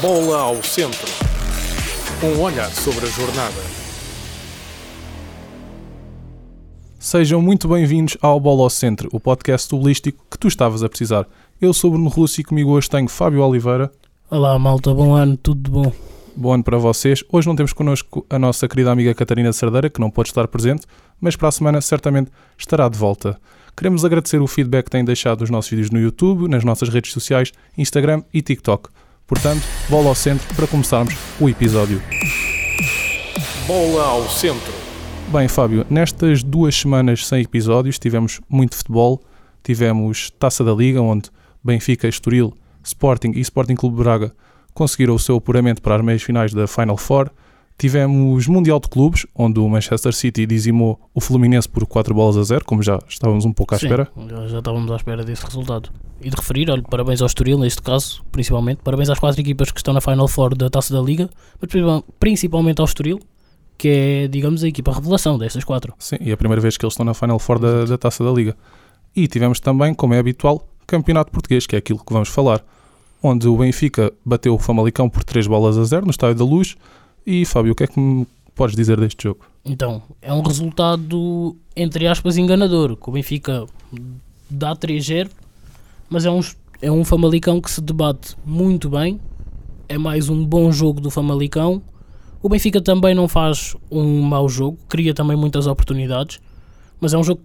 Bola ao centro. Um olhar sobre a jornada. Sejam muito bem-vindos ao Bola ao Centro, o podcast tubolístico que tu estavas a precisar. Eu sou Bruno Russo e comigo hoje tenho Fábio Oliveira. Olá malta, bom ano, tudo de bom. Bom ano para vocês. Hoje não temos connosco a nossa querida amiga Catarina Cerdeira, que não pode estar presente, mas para a semana certamente estará de volta. Queremos agradecer o feedback que têm deixado nos nossos vídeos no YouTube, nas nossas redes sociais, Instagram e TikTok. Portanto, bola ao centro para começarmos o episódio. Bola ao centro. Bem, Fábio, nestas duas semanas sem episódios tivemos muito futebol, tivemos Taça da Liga, onde Benfica, Estoril, Sporting e Sporting Clube Braga conseguiram o seu apuramento para as meias finais da Final Four. Tivemos Mundial de Clubes, onde o Manchester City dizimou o Fluminense por 4 bolas a 0, como já estávamos um pouco à Sim, espera. já- estávamos à espera desse resultado. E de referir, olha, parabéns ao Estoril neste caso, principalmente. Parabéns às quatro equipas que estão na Final Four da Taça da Liga, mas principal- principalmente ao Estoril, que é, digamos, a equipa revelação destas quatro. Sim, e é a primeira vez que eles estão na Final Four da, da Taça da Liga. E tivemos também, como é habitual, Campeonato Português, que é aquilo que vamos falar, onde o Benfica bateu o Famalicão por 3 bolas a 0 no Estádio da Luz. E, Fábio, o que é que me podes dizer deste jogo? Então, é um resultado, entre aspas, enganador, o Benfica dá 3-0, mas é um, é um Famalicão que se debate muito bem, é mais um bom jogo do Famalicão. O Benfica também não faz um mau jogo, cria também muitas oportunidades, mas é um jogo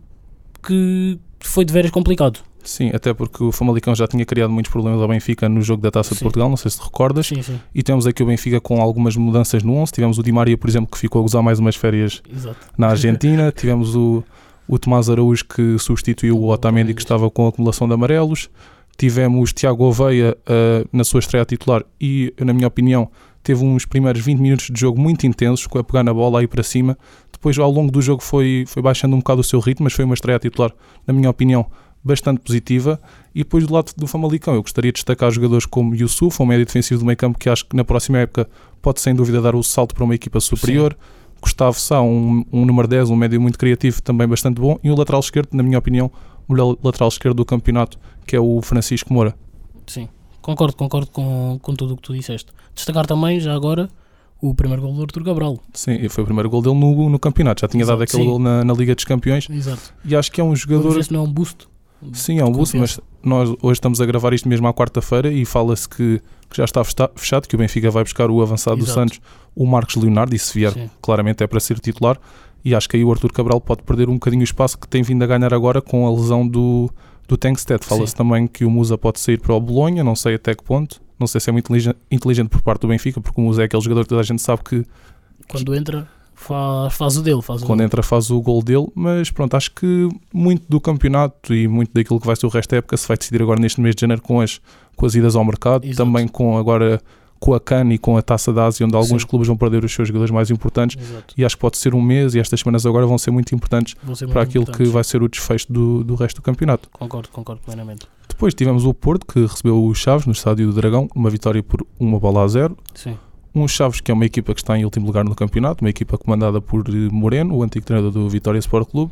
que foi de veras complicado. Sim, até porque o Famalicão já tinha criado muitos problemas ao Benfica no jogo da Taça de Sim. Portugal, não sei se te recordas. Sim, sim, E temos aqui o Benfica com algumas mudanças no 11. Tivemos o Di Maria, por exemplo, que ficou a gozar mais umas férias exato. na Argentina. Tivemos o, o Tomás Araújo, que substituiu o Otamendi, que estava com acumulação de amarelos. Tivemos Tiago Oveia ah, na sua estreia titular e, na minha opinião, teve uns primeiros 20 minutos de jogo muito intensos, com a pegar na bola aí para cima. Depois, ao longo do jogo, foi, foi baixando um bocado o seu ritmo, mas foi uma estreia titular, na minha opinião, bastante positiva. E depois, do lado do Famalicão, eu gostaria de destacar jogadores como Yusuf, um médio defensivo do meio campo, que acho que na próxima época pode sem dúvida dar o salto para uma equipa superior. Gustavo Sá, um, um número 10, um médio muito criativo, também bastante bom. E o lateral esquerdo, na minha opinião, o melhor lateral esquerdo do campeonato, que é o Francisco Moura. Sim, concordo, concordo com, com tudo o que tu disseste. Destacar também, já agora, o primeiro gol do Arthur Cabral. Sim, foi o primeiro gol dele no, no campeonato. Já tinha Exato, dado aquele sim. gol na, na Liga dos Campeões. Exato. E acho que é um jogador. não é um boost. Sim, é um boost, mas nós hoje estamos a gravar isto mesmo à quarta-feira e fala-se que, que já está fechado, que o Benfica vai buscar o avançado do Exato. Santos, o Marcos Leonardo, e se vier, Sim. claramente é para ser titular. E acho que aí o Arthur Cabral pode perder um bocadinho o espaço que tem vindo a ganhar agora com a lesão do, do Tankstead. Fala-se também que o Musa pode sair para o Bolonha, não sei até que ponto. Não sei se é muito inteligente, inteligente por parte do Benfica, porque o Musa é aquele jogador que toda a gente sabe que Quando entra, faz, faz o dele. Faz o quando dele. entra faz o gol dele, mas pronto, acho que muito do campeonato e muito daquilo que vai ser o resto da época se vai decidir agora neste mês de janeiro com as, com as idas ao mercado, Exato. também com agora com a CAN e com a Taça da Ásia, onde alguns Sim. clubes vão perder os seus jogadores mais importantes Exato. e acho que pode ser um mês e estas semanas agora vão ser muito importantes ser para muito aquilo que importantes. vai ser o desfecho do, do resto do campeonato. Concordo, concordo plenamente. Depois tivemos o Porto, que recebeu os Chaves no Estádio do Dragão, uma vitória por uma bola a zero. Sim, Um Chaves que é uma equipa que está em último lugar no campeonato, uma equipa comandada por eh, Moreno, o antigo treinador do Vitória Sport Clube.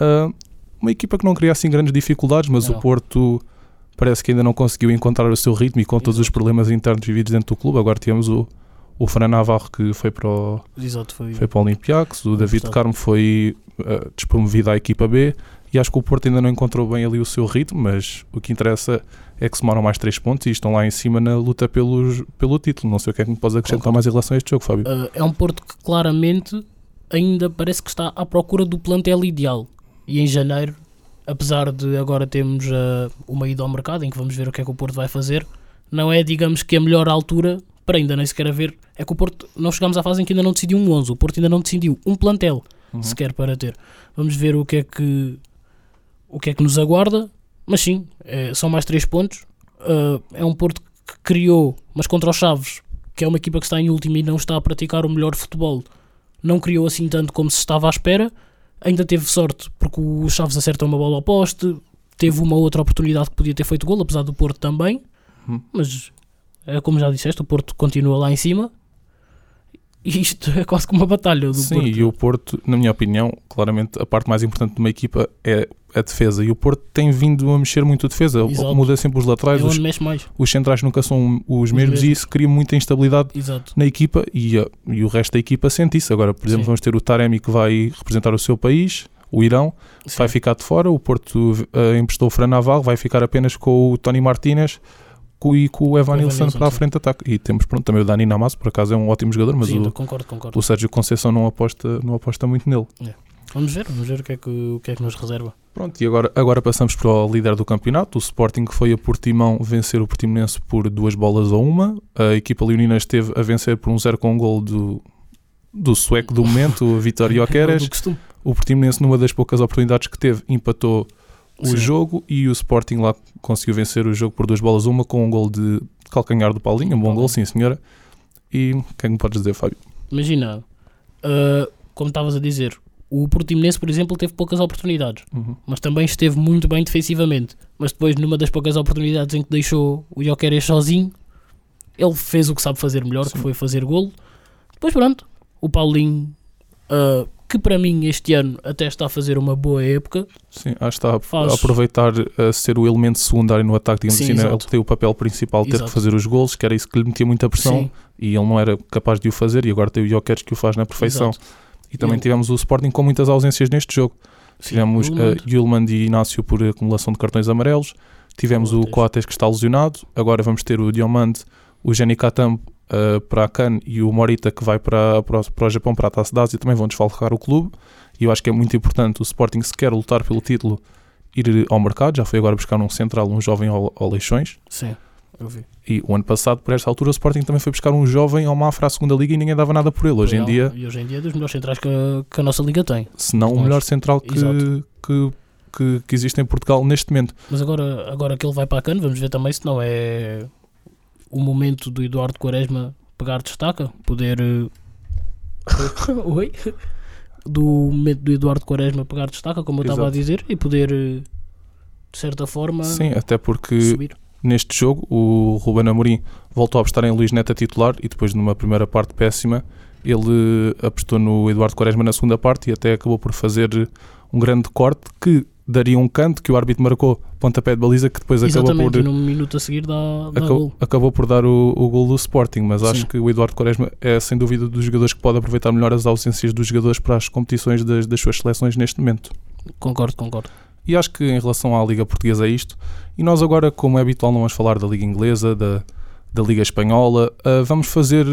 Ah, uma equipa que não cria assim grandes dificuldades, mas Não. o Porto parece que ainda não conseguiu encontrar o seu ritmo e com todos os Exato. problemas internos vividos dentro do clube. Agora temos o, o Fran Navarro que foi para o, exato. Foi, foi para o Olympiacos, o David. Carmo foi ah, despromovido à equipa B e acho que o Porto ainda não encontrou bem ali o seu ritmo, mas o que interessa é que somaram mais 3 pontos e estão lá em cima na luta pelos, pelo título. Não sei o que é que me podes acrescentar Concordo. mais em relação a este jogo, Fábio. Ah, é um Porto que claramente ainda parece que está à procura do plantel ideal. E em janeiro, apesar de agora termos ah, uma ida ao mercado em que vamos ver o que é que o Porto vai fazer, não é, digamos que a melhor altura para ainda nem sequer haver. É que o Porto, não chegamos à fase em que ainda não decidiu um 11, o Porto ainda não decidiu um plantel Uhum. sequer para ter. Vamos ver o que é que o que é que nos aguarda, mas sim, é- são mais três pontos. Ah, é um Porto que criou, mas contra os Chaves, que é uma equipa que está em último e não está a praticar o melhor futebol, não criou assim tanto como se estava à espera. Ainda teve sorte porque o Chaves acerta uma bola ao poste, teve uma outra oportunidade que podia ter feito gol, apesar do Porto também. Uhum. Mas é como já disseste, o Porto continua lá em cima. E isto é quase como uma batalha do Sim, Porto. e o Porto, na minha opinião, claramente a parte mais importante de uma equipa é a defesa e o Porto tem vindo a mexer muito a defesa. Exato. Muda sempre os laterais, É os, os centrais nunca são os, mesmos, mesmos. e isso cria muita instabilidade Exato. na equipa e, e o resto da equipa sente isso. Agora, por exemplo, Sim. vamos ter o Taremi que vai representar o seu país, o Irão, vai Sim. ficar de fora. O Porto uh, emprestou o Fran Naval, vai ficar apenas com o Tony Martínez e com o Evan Nilsson para a frente de ataque. E temos pronto, também o Dani Namasso, por acaso é um ótimo jogador, mas Sim, o, concordo, concordo. o Sérgio Conceição não aposta, não aposta muito nele. Vamos ver, vamos ver o que é que, o que, é que nos reserva. Pronto, e agora, agora passamos para o líder do campeonato. O Sporting que foi a Portimão vencer o Portimonense por duas bolas a uma. A equipa leonina esteve a vencer por um zero com um gol do, do sueco do momento, o Vitório É o Portimonense, numa das poucas oportunidades que teve, empatou o Sim. jogo e o Sporting lá conseguiu vencer o jogo por duas bolas a uma com um gol de calcanhar do Paulinho. Um bom Paulinho. gol, sim senhora. E o que é que me podes dizer, Fábio? Imagina, ah, como estavas a dizer, o Portimonense, por exemplo, teve poucas oportunidades, Uhum. mas também esteve muito bem defensivamente. Mas depois, numa das poucas oportunidades em que deixou o Jokeres sozinho, ele fez o que sabe fazer melhor, que Sim. foi fazer golo. Depois, pronto, o Paulinho, ah, que para mim este ano até está a fazer uma boa época, Sim, acho que está a, Faz- aproveitar a ser o elemento secundário no ataque, digamos Sim, assim, né? ele que tem o papel principal de ter Exato. que fazer os golos, que era isso que lhe metia muita pressão Sim, e ele não era capaz de o fazer e agora tem o Jokeres que o faz na perfeição. exato. E também tivemos o Sporting com muitas ausências neste jogo. Sim, Tivemos Ullmann, uh, Yulman e Inácio por acumulação de cartões amarelos. Tivemos o Coates. Que está lesionado. Agora vamos ter o Diomande, o Jenny Katam uh, para a CAN e o Morita que vai para, para, o- para o Japão para a Taça Ásia. Também vão desfalcar o clube. E eu acho que é muito importante o Sporting, se quer lutar pelo título, ir ao mercado. Já foi agora buscar um central, um jovem ao, ao Leixões. Sim, eu vi. E o ano passado, por esta altura, o Sporting também foi buscar um jovem ao Mafra à segunda liga e ninguém dava nada por ele. Hoje em dia, E hoje em dia é dos melhores centrais que a, que a nossa liga tem. se não o melhor central que, que, que, que existe em Portugal neste momento. Mas agora, agora que ele vai para a cana, vamos ver também se não é o momento do Eduardo Quaresma pegar destaca, poder. eh, Oi? Do momento do Eduardo Quaresma pegar destaca, como eu estava a dizer, e poder, eh, de certa forma, Sim, até porque subir. Neste jogo o Ruben Amorim voltou a apostar em Luís Neto a titular e depois numa primeira parte péssima ele apostou no Eduardo Quaresma na segunda parte e até acabou por fazer um grande corte que daria um canto que o árbitro marcou pontapé de baliza que depois acabou Exatamente, por e num minuto a seguir dá, dá acabou, gol. acabou por dar o, o gol do Sporting, mas acho Sim. que o Eduardo Quaresma é sem dúvida dos jogadores que pode aproveitar melhor as ausências dos jogadores para as competições das, das suas seleções neste momento. Concordo, concordo. E acho que em relação à Liga Portuguesa é isto. E nós agora, como é habitual, não vamos falar da Liga Inglesa, da, da Liga Espanhola. ah, vamos fazer,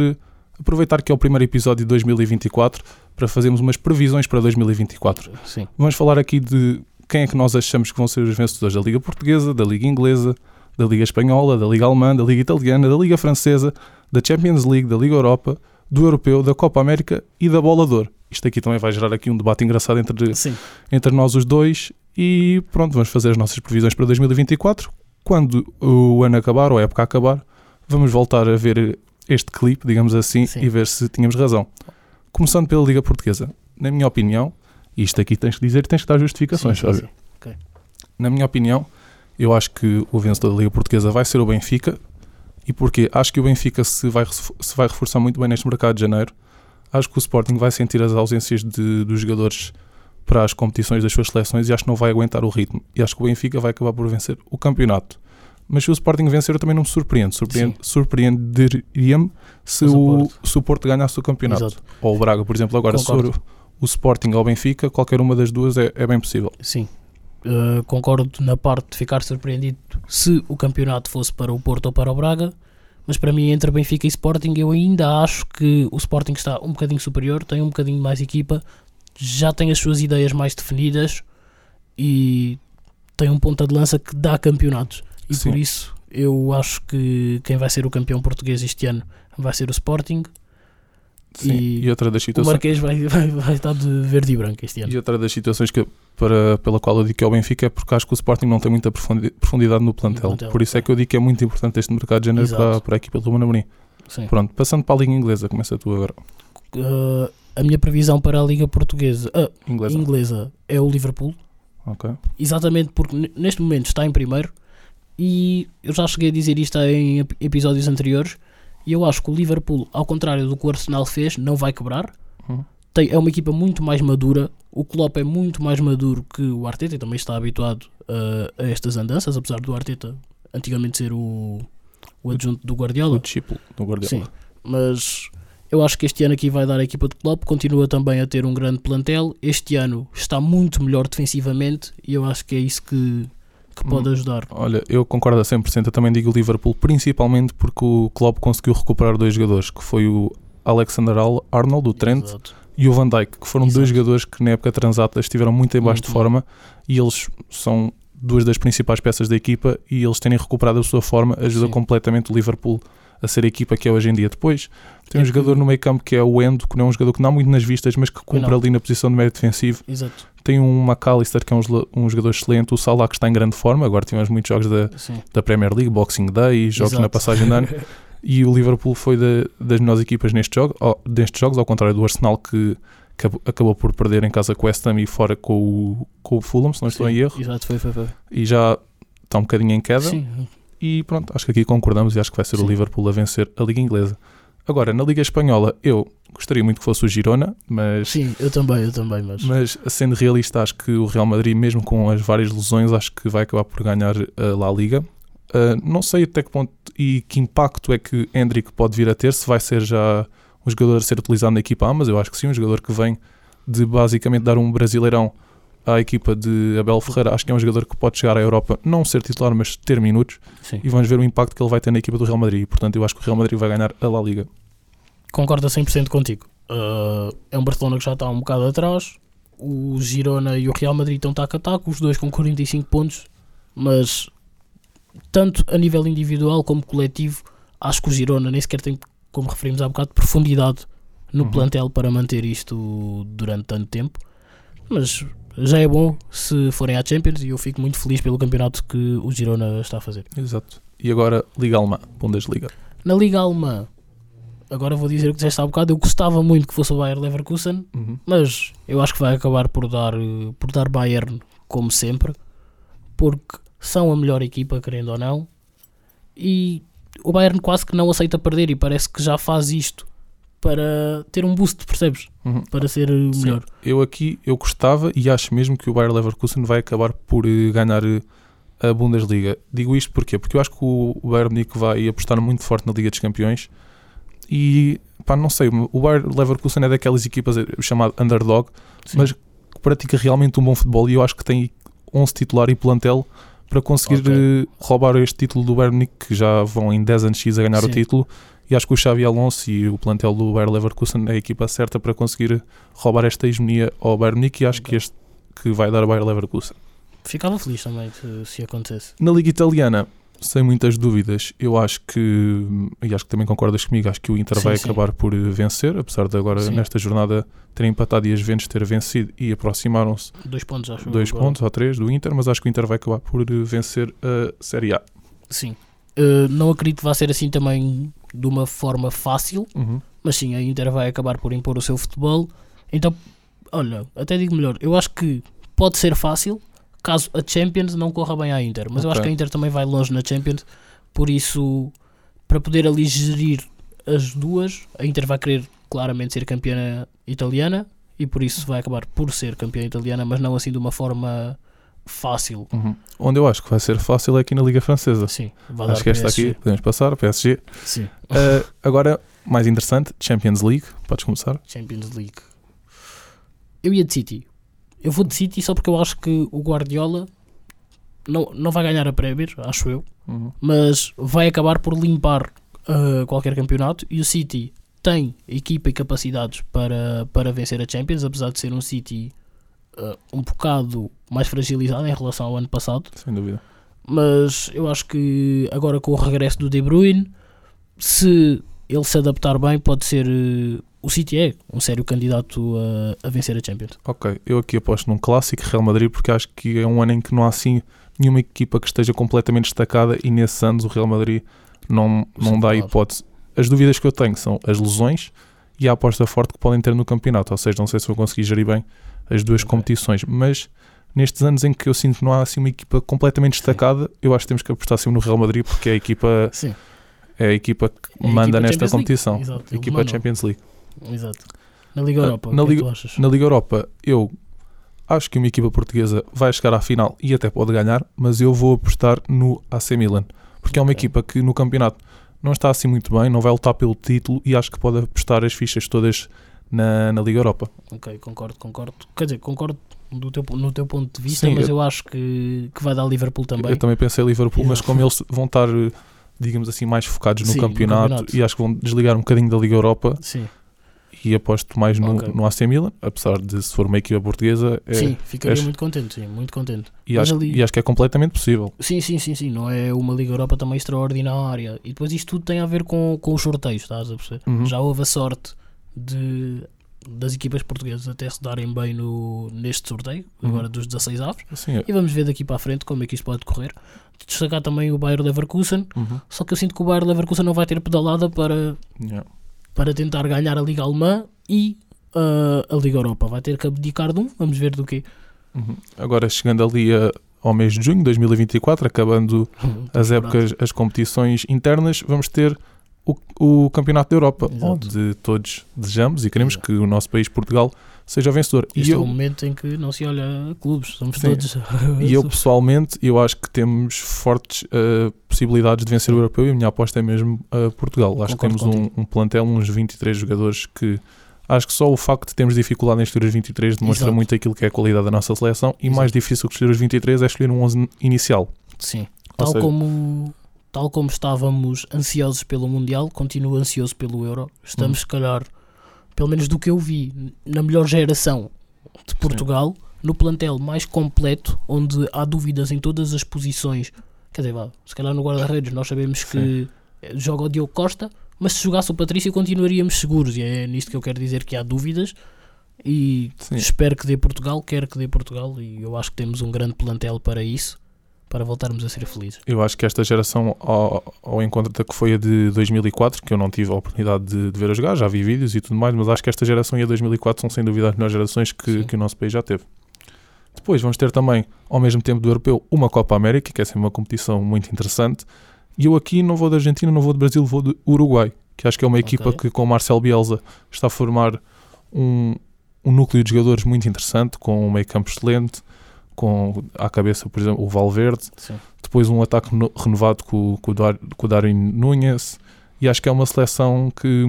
aproveitar que é o primeiro episódio de 2024 para fazermos umas previsões para 2024. Sim, Vamos falar aqui de quem é que nós achamos que vão ser os vencedores da Liga Portuguesa, da Liga Inglesa, da Liga Espanhola, da Liga Alemã, da Liga Italiana, da Liga Francesa, da Champions League, da Liga Europa, do Europeu, da Copa América e da Bola de Ouro. Isto aqui também vai gerar aqui um debate engraçado entre sim, entre nós os dois e pronto, vamos fazer as nossas previsões para 2024. Quando o ano acabar ou a época acabar, vamos voltar a ver este clipe, digamos assim, Sim. e ver se tínhamos razão. Começando pela Liga Portuguesa, na minha opinião, e isto aqui tens que dizer, tens que dar justificações, sim, sim, sim. Na minha opinião, eu acho que o vencedor da Liga Portuguesa vai ser o Benfica. E porquê? Acho que o Benfica se vai, se vai reforçar muito bem neste mercado de janeiro. Acho que o Sporting vai sentir as ausências de, dos jogadores para as competições das suas seleções e acho que não vai aguentar o ritmo. E acho que o Benfica vai acabar por vencer o campeonato. Mas se o Sporting vencer, eu também não me surpreendo. Surpreende, surpreenderia-me se o se o Porto ganhasse o campeonato. Exato. Ou o Braga, por exemplo. Agora, se Concordo. for o Sporting ou o Benfica, qualquer uma das duas é, é bem possível. Sim, Uh, concordo na parte de ficar surpreendido se o campeonato fosse para o Porto ou para o Braga, mas para mim, entre Benfica e Sporting, eu ainda acho que o Sporting está um bocadinho superior, tem um bocadinho mais equipa, já tem as suas ideias mais definidas e tem um ponta de lança que dá campeonatos. E Sim. por isso eu acho que quem vai ser o campeão português este ano vai ser o Sporting. Sim. E E, outra das O situações. Marquês vai, vai, vai estar de verde e branco este ano. E outra das situações que, para, pela qual eu digo que é o Benfica é porque acho que o Sporting não tem muita profundi- profundidade no plantel. plantel, Por isso é ok. que eu digo que é muito importante este mercado de janeiro Exato. para, para a equipa do Ruben Amorim. Sim. Pronto, passando para a Liga Inglesa, começa tu agora. Uh, a minha previsão para a Liga Portuguesa ah, Inglesa. inglesa é o Liverpool, Ok. exatamente porque neste momento está em primeiro e eu já cheguei a dizer isto em ep- episódios anteriores e eu acho que o Liverpool, ao contrário do que o Arsenal fez, não vai quebrar. Uhum. tem, é uma equipa muito mais madura. O Klopp é muito mais maduro que o Arteta e também está habituado uh, a estas andanças, apesar do Arteta antigamente ser o, o adjunto do Guardiola. O discípulo do Guardiola. Sim, mas eu acho que este ano aqui vai dar a equipa de Klopp, continua também a ter um grande plantel. Este ano está muito melhor defensivamente e eu acho que é isso que, que pode Hum. ajudar. Olha, eu concordo a 100%. Eu também digo o Liverpool, principalmente porque o Klopp conseguiu recuperar dois jogadores, que foi o Alexander Al- Arnold, do Trent, Exato. e o Van Dijk, que foram dois Exato. jogadores que na época transata estiveram muito em baixo Muito de bom. forma e eles são duas das principais peças da equipa e eles terem recuperado a sua forma ajuda Sim. completamente o Liverpool a ser a equipa que é hoje em dia. Depois tem um É que- jogador no meio campo que é o Endo, que não é um jogador que não há muito nas vistas, mas que cumpre não. ali na posição de médio defensivo. Exato. Tem um McAllister, que é um, um jogador excelente, o Salah, que está em grande forma. Agora tivemos muitos jogos da, Sim. da Premier League, Boxing Day, jogos Exato. na passagem de ano. E o Liverpool foi da- das melhores equipas neste jogo, destes jogos, ao contrário do Arsenal, que, que ab- acabou por perder em casa com o West Ham e fora com o, com o Fulham, se não estou Sim, em erro. Exato, foi, foi, foi. E já está um bocadinho em queda. Sim, E pronto, acho que aqui concordamos e acho que vai ser o Sim. Liverpool a vencer a Liga Inglesa. Agora, na Liga Espanhola, eu gostaria muito que fosse o Girona, mas, sim, eu também, eu também, mas, mas sendo realista, acho que o Real Madrid, mesmo com as várias lesões, acho que vai acabar por ganhar a La Liga. Uh, não sei até que ponto e que impacto é que Hendrick pode vir a ter, se vai ser já um jogador a ser utilizado na equipa A, mas eu acho que sim, um jogador que vem de basicamente dar um brasileirão à equipa de Abel Ferreira. Acho que é um jogador que pode chegar à Europa, não ser titular, mas ter minutos sim. e vamos ver o impacto que ele vai ter na equipa do Real Madrid. E, portanto, eu acho que o Real Madrid vai ganhar a La Liga. Concordo a 100% contigo. Uh, é um Barcelona que já está um bocado atrás. O Girona e o Real Madrid estão taco a taco, os dois com 45 pontos, mas tanto a nível individual como coletivo, acho que o Girona nem sequer tem, como referimos há bocado, profundidade no Uhum. plantel para manter isto durante tanto tempo. Mas já é bom se forem à Champions e eu fico muito feliz pelo campeonato que o Girona está a fazer. Exato. E agora, Liga Alemã, Bundesliga. Na Liga Alemã, agora vou dizer o que disseste há bocado, eu gostava muito que fosse o Bayer Leverkusen, Uhum. mas eu acho que vai acabar por dar, por dar Bayern como sempre, porque são a melhor equipa, querendo ou não, e o Bayern quase que não aceita perder e parece que já faz isto para ter um boost, percebes? Uhum. Para ser eh, Sim. melhor. Eu aqui, eu gostava e acho mesmo que o Bayer Leverkusen vai acabar por eh, ganhar eh, a Bundesliga. Digo isto porquê? Porque eu acho que o o Bayern Munique vai apostar muito forte na Liga dos Campeões e, pá, não sei, o Bayer Leverkusen é daquelas equipas eh, chamado underdog, Sim. mas que pratica realmente um bom futebol e eu acho que tem 11 titular e plantel para conseguir Ok. eh, roubar este título do Bayern Munique, que já vão em 10 anos X a ganhar o Sim. título. E acho que o Xavi Alonso e o plantel do Bayer Leverkusen é a equipa certa para conseguir roubar esta hegemonia ao Bayern Munique e acho que este que vai dar ao Bayer Leverkusen. Ficava feliz também se, se acontecesse. Na Liga Italiana, sem muitas dúvidas, eu acho que, e acho que também concordas comigo, acho que o Inter Sim, vai sim. acabar por vencer, apesar de agora Sim. nesta jornada terem empatado e as Juventus ter vencido e aproximaram-se Dois pontos, acho. dois pontos ou três do Inter, mas acho que o Inter vai acabar por vencer a Série A. Sim. Eh, não acredito que vá ser assim também de uma forma fácil, Uhum. mas sim, a Inter vai acabar por impor o seu futebol. Então, olha, até digo melhor, eu acho que pode ser fácil caso a Champions não corra bem à Inter, mas eu acho que a Inter também vai longe na Champions, por isso, para poder ali gerir as duas, a Inter vai querer claramente ser campeã italiana e por isso vai acabar por ser campeã italiana, mas não assim de uma forma fácil. Uhum. Onde eu acho que vai ser fácil é aqui na Liga Francesa. Sim, vai Acho que esta PSG. aqui, podemos passar, PSG. Sim. Uh, agora, mais interessante, Champions League, podes começar. Champions League. Eu ia de City. Eu vou de City só porque eu acho que o Guardiola não, não vai ganhar a Premier, acho eu, mas vai acabar por limpar uh, qualquer campeonato e o City tem equipa e capacidades para, para vencer a Champions, apesar de ser um City uh, um bocado mais fragilizado em relação ao ano passado Sem dúvida. mas eu acho que agora com o regresso do De Bruyne, se ele se adaptar bem, pode ser. eh, O City é um sério candidato a, a vencer a Champions. Ok, eu aqui aposto num clássico Real Madrid porque acho que é um ano em que não há assim nenhuma equipa que esteja completamente destacada e nesses anos o Real Madrid não, não Sim, dá claro. hipótese. As dúvidas que eu tenho são as lesões e a aposta forte que podem ter no campeonato, ou seja, não sei se vou conseguir gerir bem as duas competições, mas nestes anos em que eu sinto que não há assim uma equipa completamente destacada, eu acho que temos que apostar sempre no Real Madrid porque é a equipa, Sim, é a equipa que É a manda equipa nesta Champions competição, Exato, a equipa Mano. Champions League. exato. Na Liga Ah, Europa, na é Liga-? Na Liga Europa, eu acho que uma equipa portuguesa vai chegar à final e até pode ganhar, mas eu vou apostar no AC Milan, porque é uma equipa que no campeonato não está assim muito bem, não vai lutar pelo título e acho que pode apostar as fichas todas na, na Liga Europa. Ok, concordo, concordo. Quer dizer, concordo do teu, no teu ponto de vista, Sim, mas eu- eu acho que, que vai dar Liverpool também. Eu também pensei Liverpool, mas como eles vão estar, digamos assim, mais focados no Sim, no campeonato, campeonato. e acho que vão desligar um bocadinho da Liga Europa Sim, e aposto mais no, Ok. no AC Milan, apesar de se for uma equipa portuguesa, é- sim, ficaria muito contente, sim, muito contente. e, acho, ali- e acho que é completamente possível. Sim, sim, sim, sim, não é uma Liga Europa também extraordinária. E depois isto tudo tem a ver com, com os sorteios, estás a perceber? Uhum. Já houve a sorte de das equipas portuguesas até se darem bem no, neste sorteio, Uhum. agora dos 16 avos, Assim, é. e vamos ver daqui para a frente como é que isto pode correr. Destacar também o Bayer Leverkusen, Uhum. só que eu sinto que o Bayer Leverkusen não vai ter pedalada para, Yeah. para tentar ganhar a Liga Alemã e ah, a Liga Europa. Vai ter que abdicar de um, vamos ver do quê. Uhum. Agora chegando ali a- ao mês de junho de 2024, acabando as épocas, as competições internas, vamos ter o, o Campeonato da Europa, Exato. onde todos desejamos e queremos que o nosso país, Portugal, seja o vencedor. E Este é eu, o momento em que não se olha a clubes, somos Sim. todos. e eu pessoalmente, eu acho que temos fortes eh, possibilidades de vencer o europeu e a minha aposta é mesmo eh, Portugal. Acho que temos um, um plantel, uns 23 jogadores que acho que só o facto de termos dificuldade em escolher os 23 demonstra Exato. muito aquilo que é a qualidade da nossa seleção e Exato. mais difícil que escolher os 23 é escolher um 11 inicial. Sim. Ou Tal seja- como, tal como estávamos ansiosos pelo Mundial, continuo ansioso pelo Euro. Estamos, Hum. se calhar, pelo menos do que eu vi, na melhor geração de Portugal, no plantel mais completo, onde há dúvidas em todas as posições. Quer dizer, vá, se calhar no guarda-redes nós sabemos que joga o Diogo Costa, mas se jogasse o Patrício continuaríamos seguros. E é nisto que eu quero dizer que há dúvidas. E Sim. espero que dê Portugal, quero que dê Portugal. E eu acho que temos um grande plantel para isso, para voltarmos a ser felizes. Eu acho que esta geração, ao, ao encontro da que foi a de 2004, que eu não tive a oportunidade de, de ver a jogar, já vi vídeos e tudo mais, mas acho que esta geração e a 2004 são sem dúvida as melhores gerações que, Sim. que o nosso país já teve. Depois vamos ter também, ao mesmo tempo do Europeu, uma Copa América, que é sempre uma competição muito interessante. E eu aqui não vou da Argentina, não vou do Brasil, vou do Uruguai, que acho que é uma equipa Ok. que com o Marcel Bielsa está a formar um, um núcleo de jogadores muito interessante, com um meio campo excelente, com à cabeça, por exemplo, o Valverde, Sim. depois um ataque no- renovado com, com, o Dar, com o Darwin Núñez e acho que é uma seleção que,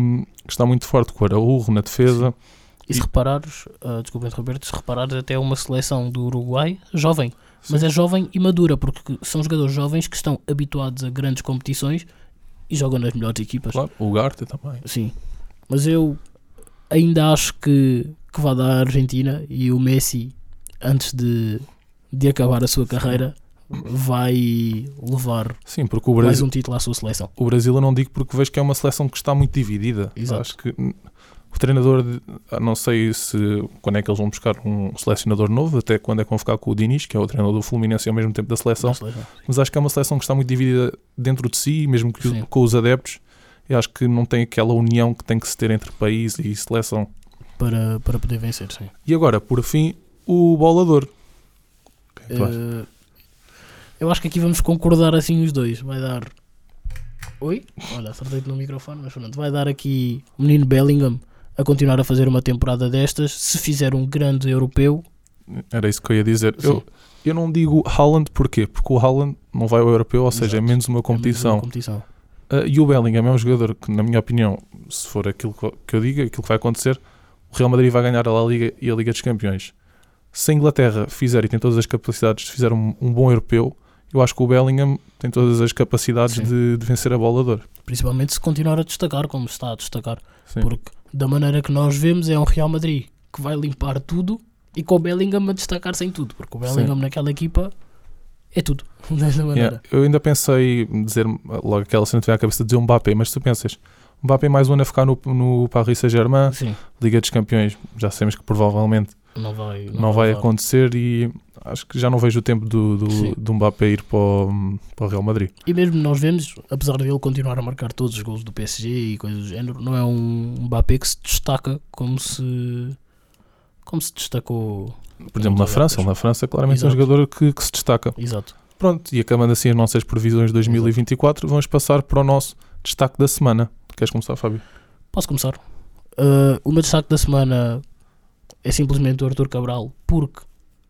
que está muito forte com o Araújo na defesa E se E- reparares, uh, desculpa interromper se reparares até é uma seleção do Uruguai jovem, mas Sim. é jovem e madura, porque são jogadores jovens que estão habituados a grandes competições e jogam nas melhores equipas. claro, o Garte também Sim, mas eu ainda acho que, que vai dar a Argentina e o Messi, antes de, de acabar a sua carreira, vai levar sim, porque o mais Brasil, um título à sua seleção. o Brasil eu não digo porque vejo que é uma seleção que está muito dividida Exato. acho que o treinador ah, não sei se quando é que eles vão buscar um selecionador novo até quando é ficar com o Diniz que é o treinador do Fluminense e ao mesmo tempo da seleção Da seleção. mas acho que é uma seleção que está muito dividida dentro de si, mesmo que com os adeptos. Eu acho que não tem aquela união que tem que se ter entre país e seleção. Para, para poder vencer, sim. E agora, por fim, o bolador. É? Eh, eu acho que aqui vamos concordar assim os dois. Vai dar. Oi? Olha, acertei-te no microfone, mas pronto. Vai dar aqui o menino Bellingham a continuar a fazer uma temporada destas. Se fizer um grande europeu, Era isso que eu ia dizer. Sim. Eu, eu não digo Haaland porquê? Porque o Haaland não vai ao europeu, ou seja, é Exato. menos uma é mais uma competição. competição. Ah, e o Bellingham é um jogador que, na minha opinião, se for aquilo que que eu digo, aquilo que vai acontecer, o Real Madrid vai ganhar a La Liga e a Liga dos Campeões. Se a Inglaterra fizer e tem todas as capacidades de fizer um, um bom europeu, eu acho que o Bellingham tem todas as capacidades Sim. de, de vencer a bola de ouro. Principalmente se continuar a destacar como está a destacar. Sim. Porque da maneira que nós vemos é um Real Madrid que vai limpar tudo e com o Bellingham a destacar sem tudo. Porque o Bellingham naquela equipa é tudo. Desta maneira. Yeah. Eu ainda pensei dizer logo aquela cena que veio à cabeça de dizer um Mbappé, mas tu pensas, Mbappé mais um ano a ficar no, no Paris Saint-Germain, Sim, Liga dos Campeões, já sabemos que provavelmente não vai, não, vai levar. acontecer e acho que já não vejo o tempo do, do, do Mbappé ir para o, para o Real Madrid. E mesmo nós vemos, apesar de ele continuar a marcar todos os gols do PSG e coisas do género, não é um Mbappé que se destaca como se como se destacou. Por exemplo, na França, na França claramente é um Exato. jogador que, que se destaca. Exato. Pronto, e acabando assim as nossas previsões de 2024, vamos passar para o nosso destaque da semana. Queres começar, Fábio? Posso começar? Uh, o meu destaque da semana é simplesmente o Arthur Cabral, porque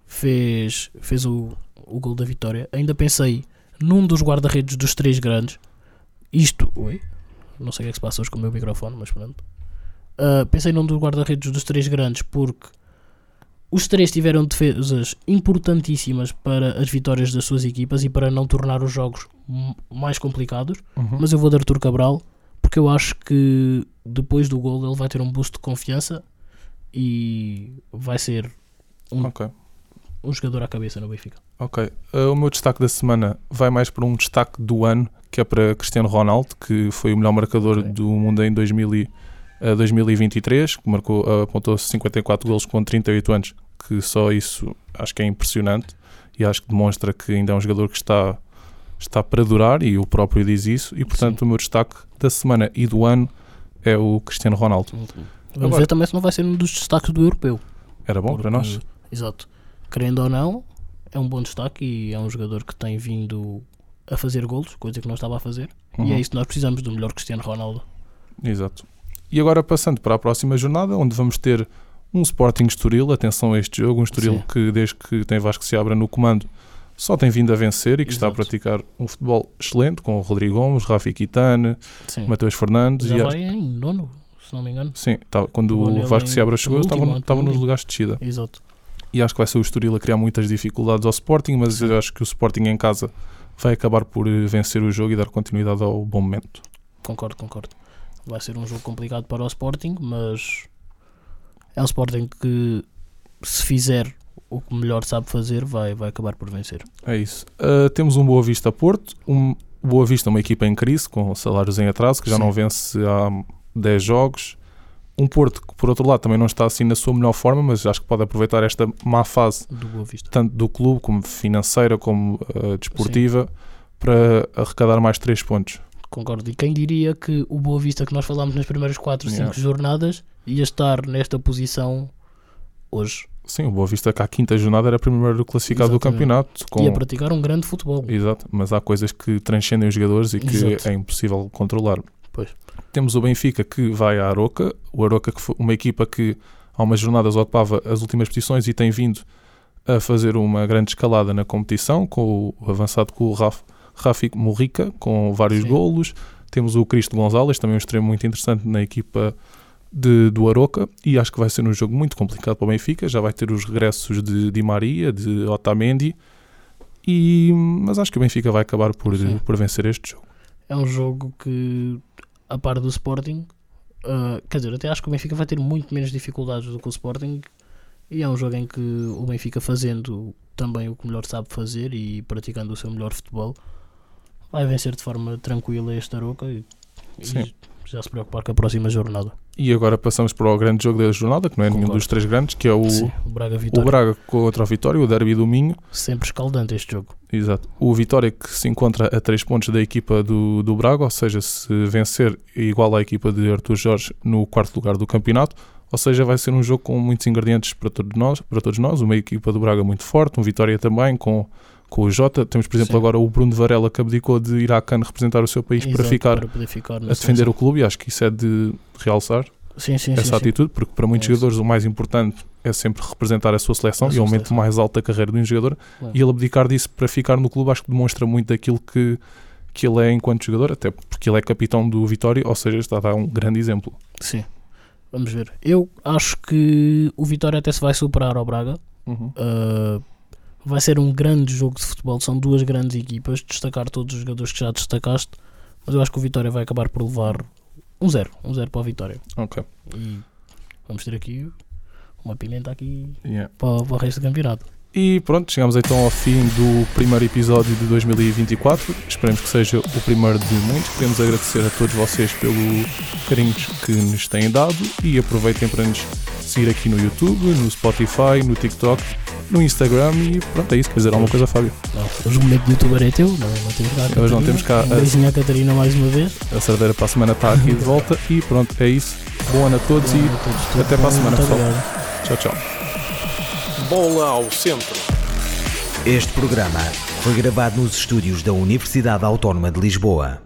fez, fez o, o gol da vitória. Ainda pensei num dos guarda-redes dos três grandes. Isto, oi, não sei o que é que se passa hoje com o meu microfone, mas pronto. Uh, pensei num dos guarda-redes dos três grandes porque os três tiveram defesas importantíssimas para as vitórias das suas equipas e para não tornar os jogos mais complicados. Uhum. Mas eu vou de Arthur Cabral porque eu acho que depois do gol ele vai ter um boost de confiança e vai ser um, Ok. um jogador à cabeça no Benfica. Ok. Uh, o meu destaque da semana vai mais para um destaque do ano, que é para Cristiano Ronaldo, que foi o melhor marcador Ok. do mundo em 2000 e, uh, 2023, que marcou, uh, apontou 54 golos com 38 anos, que só isso acho que é impressionante e acho que demonstra que ainda é um jogador que está, está para durar e o próprio diz isso. E portanto, o meu destaque da semana e do ano é o Cristiano Ronaldo. Vamos Agora- ver também se não vai ser um dos destaques do europeu. Era bom para Porque, nós? Exato. Querendo ou não, é um bom destaque e é um jogador que tem vindo a fazer golos, coisa que não estava a fazer. E Uhum. é isso que nós precisamos do melhor Cristiano Ronaldo. Exato. E agora passando para a próxima jornada, onde vamos ter um Sporting Estoril, atenção a este jogo, um Estoril Sim. que desde que tem Vasco se abra no comando só tem vindo a vencer e que está a Exato. praticar um futebol excelente com o Rodrigo Gomes, Rafi Quitane. Mateus Fernandes Já e vai em nono, se não me engano. Sim, tá- quando o nele Vasco em- se abra no chegou, último, estava, estava nos lugares de descida. Exato. E acho que vai ser o Estoril a criar muitas dificuldades ao Sporting, mas eu acho que o Sporting em casa vai acabar por eh, vencer o jogo e dar continuidade ao bom momento. Concordo, concordo. Vai ser um jogo complicado para o Sporting, mas é um Sporting que se fizer o que melhor sabe fazer, vai, vai acabar por vencer. É isso. Uh, temos um Boa Vista Porto, um Boa Vista, uma equipa em crise, com salários em atraso, que já Sim. não vence há 10 jogos. Um Porto que, por outro lado, também não está assim na sua melhor forma, mas acho que pode aproveitar esta má fase, Do tanto do clube, como financeira, como uh, desportiva, para arrecadar mais 3 pontos. Concordo. E quem diria que o Boa Vista que nós falámos nas primeiras 4, 5 Yeah. jornadas ia estar nesta posição hoje. Sim, o Boa Vista que à quinta jornada era primeiro classificado do Exatamente. campeonato. Com... Ia praticar um grande futebol. Exato, mas há coisas que transcendem os jogadores e que Exato. é impossível controlar. Pois. Temos o Benfica que vai à Aroca, o Aroca que foi uma equipa que há umas jornadas ocupava as últimas posições e tem vindo a fazer uma grande escalada na competição, com o avançado com o Raf, Rafi Morrica, com vários Sim. golos. Temos o Cristo Gonzalez, também um extremo muito interessante na equipa de, do Aroca, e acho que vai ser um jogo muito complicado para o Benfica. Já vai ter os regressos de Di Maria, de Otamendi, e, mas acho que o Benfica vai acabar por, Sim. por vencer este jogo. É um jogo que, a par do Sporting, ah, quer dizer, até acho que o Benfica vai ter muito menos dificuldades do que o Sporting. E é um jogo em que o Benfica fazendo também o que melhor sabe fazer e praticando o seu melhor futebol, vai vencer de forma tranquila este Aroca e, e já se preocupar com a próxima jornada. E agora passamos para o grande jogo da jornada, que não é nenhum Concordo. dos três grandes, que é o, Sim, o Braga o Vitória. Braga contra o Vitória, o Derby do Minho. Sempre escaldante este jogo. Exato. O Vitória que se encontra a 3 pontos da equipa do, do Braga, ou seja, se vencer igual à equipa de Artur Jorge no quarto lugar do campeonato, ou seja, vai ser um jogo com muitos ingredientes para todos nós, para todos nós. uma equipa do Braga muito forte, um Vitória também com, com o Jota. Temos, por exemplo, Sim. agora o Bruno Varela que abdicou de ir à CAN representar o seu país para Exato, ficar para ficar a defender o clube e acho que isso é de realçar Sim, sim, essa sim, atitude, porque para muitos É jogadores o mais importante é sempre representar a sua seleção A e sua é o seleção. mais alto da carreira de um jogador Claro. e ele abdicar disso para ficar no clube acho que demonstra muito daquilo que, que ele é enquanto jogador, até porque ele é capitão do Vitória, ou seja, está a dar um grande exemplo. Sim. Vamos ver. Eu acho que o Vitória até se vai superar ao Braga. Uh, vai ser um grande jogo de futebol. São duas grandes equipas. Destacar todos os jogadores que já destacaste. Mas eu acho que o Vitória vai acabar por levar um zero. Um zero para o Vitória. Ok. E vamos ter aqui uma pimenta aqui Yeah. para, para o resto do campeonato. E pronto, chegamos então ao fim do primeiro episódio de 2024. Esperemos que seja o primeiro de muitos. Queremos agradecer a todos vocês pelo carinho que nos têm dado e aproveitem para nos seguir aqui no YouTube, no Spotify, no TikTok, no Instagram e pronto, é isso. Quer dizer alguma coisa, Fábio? Não, hoje o momento de youtuber é teu. Não, não temos cá a Hoje não temos cá a- Um beijinho à Catarina mais uma vez. A Cerdeira para a semana está aqui de volta e pronto, é isso. Bom ano a todos Bom e a todos. Tudo até para a semana, pessoal. obrigado. tchau, tchau. Bola ao centro. Este programa foi gravado nos estúdios da Universidade Autónoma de Lisboa.